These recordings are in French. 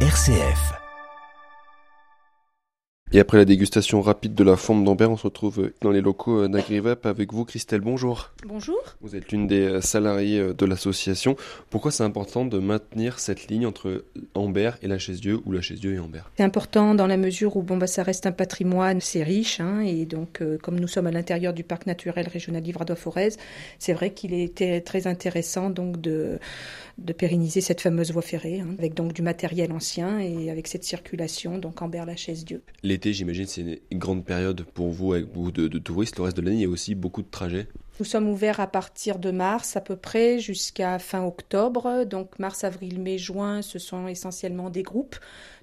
RCF. Et après la dégustation rapide de la forme d'Ambert, on se retrouve dans les locaux d'AgriVap avec vous, Christelle. Bonjour. Bonjour. Vous êtes l'une des salariés de l'association. Pourquoi c'est important de maintenir cette ligne entre Ambert et la Chaise-Dieu ou la Chaise-Dieu et Ambert? C'est important dans la mesure où bon, bah, ça reste un patrimoine, c'est riche. Hein, et donc, euh, comme nous sommes à l'intérieur du parc naturel régional livradois-forez, c'est vrai qu'il était très intéressant donc de, de pérenniser cette fameuse voie ferrée, hein, avec donc du matériel ancien et avec cette circulation, donc Ambert-la Chaise-Dieu. L'été, j'imagine, c'est une grande période pour vous avec beaucoup de, de touristes. Le reste de l'année, il y a aussi beaucoup de trajets. Nous sommes ouverts à partir de mars à peu près jusqu'à fin octobre. Donc mars, avril, mai, juin, ce sont essentiellement des groupes,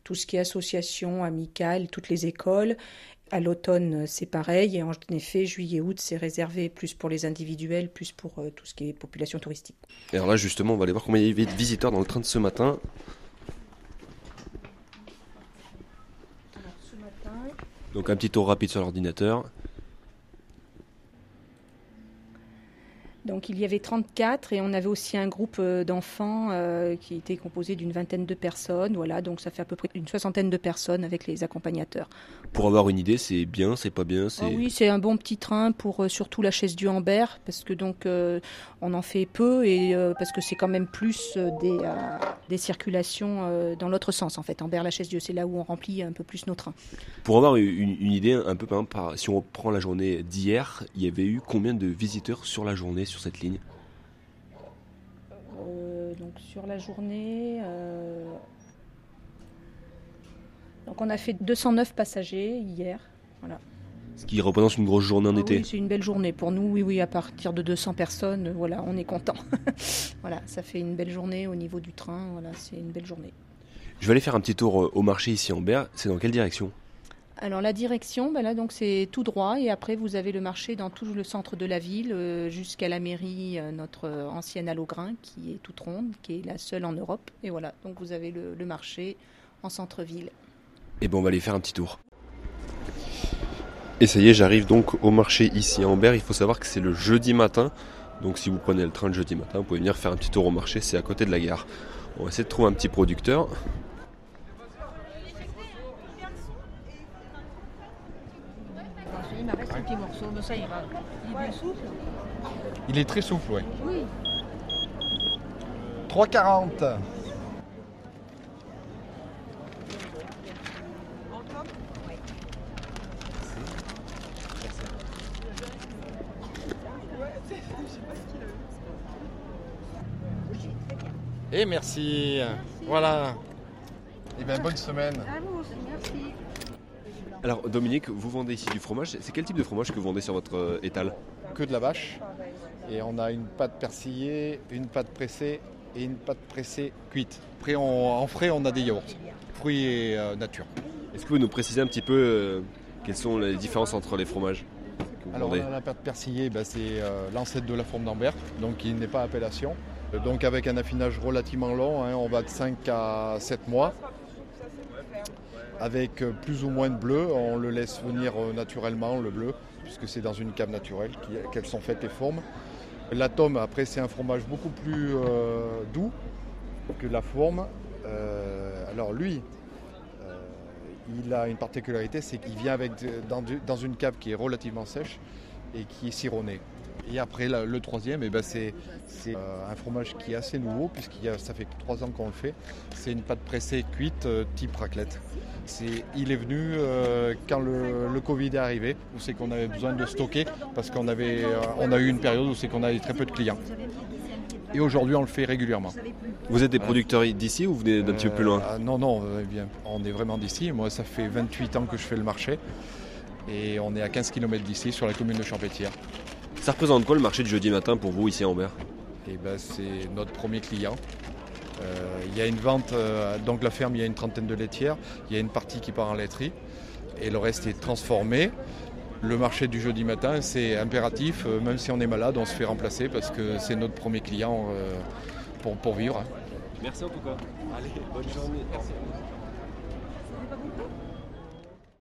tout ce qui est association, amicale, toutes les écoles. À l'automne, c'est pareil. Et en effet, juillet, août, c'est réservé plus pour les individuels, plus pour euh, tout ce qui est population touristique. Et alors là, justement, on va aller voir combien il y avait de visiteurs dans le train de ce matin. Alors, ce Donc un petit tour rapide sur l'ordinateur. Donc il y avait 34 et on avait aussi un groupe euh, d'enfants euh, qui était composé d'une vingtaine de personnes. Voilà, donc ça fait à peu près une soixantaine de personnes avec les accompagnateurs. Pour avoir une idée, c'est bien, c'est pas bien, c'est... Ah oui, c'est un bon petit train pour euh, surtout la chaise du Ambert parce que donc euh, on en fait peu et parce que c'est quand même plus des, des circulations dans l'autre sens en fait. Ambert la chaise Dieu, c'est là où on remplit un peu plus nos trains. Pour avoir une, une idée, un peu par exemple, par- si on prend la journée d'hier, il y avait eu combien de visiteurs sur la journée sur cette ligne Euh, donc sur la journée, euh, donc on a fait 209 passagers hier. Voilà. Ce qui représente une grosse journée en Ah été. oui, c'est une belle journée pour nous. Oui, oui, à partir de 200 personnes, voilà, on est content. voilà, ça fait une belle journée au niveau du train. Voilà, c'est une belle journée. Je vais aller faire un petit tour euh, au marché ici en Berre. C'est dans quelle direction? Alors la direction, ben c'est tout droit et après vous avez le marché dans tout le centre de la ville euh, jusqu'à la mairie, euh, notre ancienne Allogrin qui est toute ronde, qui est la seule en Europe. Et voilà, donc vous avez le, marché en centre-ville. Eh ben on va aller faire un petit tour. Et ça y est, j'arrive donc au marché ici à Ambert. Il faut savoir que c'est le jeudi matin. Donc si vous prenez le train le jeudi matin, vous pouvez venir faire un petit tour au marché, c'est à côté de la gare. On va essayer de trouver un petit producteur. Il me reste un petit morceau, mais ça ira. Il est bien souple. Il est très souple, oui. Oui. 3,40. Et merci. Voilà. Et bien bonne semaine. À vous aussi, merci. Alors Dominique, vous vendez ici du fromage. C'est quel type de fromage que vous vendez sur votre euh, étal Que de la vache. Et on a une pâte persillée, une pâte pressée et une pâte pressée cuite. Après, on- en frais, on a des yaourts. Fruits et euh, nature. Est-ce que vous nous préciser un petit peu euh, quelles sont les différences entre les fromages Alors vendez? on a la pâte persillée, ben, c'est euh, l'ancêtre de la forme d'Ambert, donc qui n'est pas appellation. Donc avec un affinage relativement long, hein, on va de 5 à 7 mois. Avec euh, plus ou moins de bleu, on le laisse venir euh, naturellement, le bleu, puisque c'est dans une cave naturelle qu'elles sont faites les formes. La tome, après, c'est un fromage beaucoup plus euh, doux que la forme. Alors lui, il a une particularité, c'est qu'il vient avec dans, dans une cave qui est relativement sèche et qui est cironné. Et après, la- le troisième, eh ben, c'est euh, un fromage qui est assez nouveau, puisqu'il ça fait trois ans qu'on le fait. C'est une pâte pressée cuite euh, type raclette. Il est venu euh, quand le, le Covid est arrivé, où c'est qu'on avait besoin de stocker, parce qu'on avait, on a eu une période où c'est qu'on avait très peu de clients. Et aujourd'hui, on le fait régulièrement. Vous êtes des producteurs d'ici ou vous venez d'un petit peu plus loin Euh, Non, non, eh bien, on est vraiment d'ici. Moi, ça fait 28 ans que je fais le marché. Et on est à 15 km d'ici, sur la commune de Champétière. Ça représente quoi le marché de jeudi matin pour vous ici à Ambert Et ben, c'est notre premier client. Euh, Il y a une vente, euh, donc la ferme, il y a une trentaine de laitières. Il y a une partie qui part en laiterie. Et le reste est transformé. Le marché du jeudi matin, c'est impératif. euh, même si on est malade, on se fait remplacer parce que c'est notre premier client euh, pour, pour vivre. hein. Merci en tout cas. Allez, bonne journée.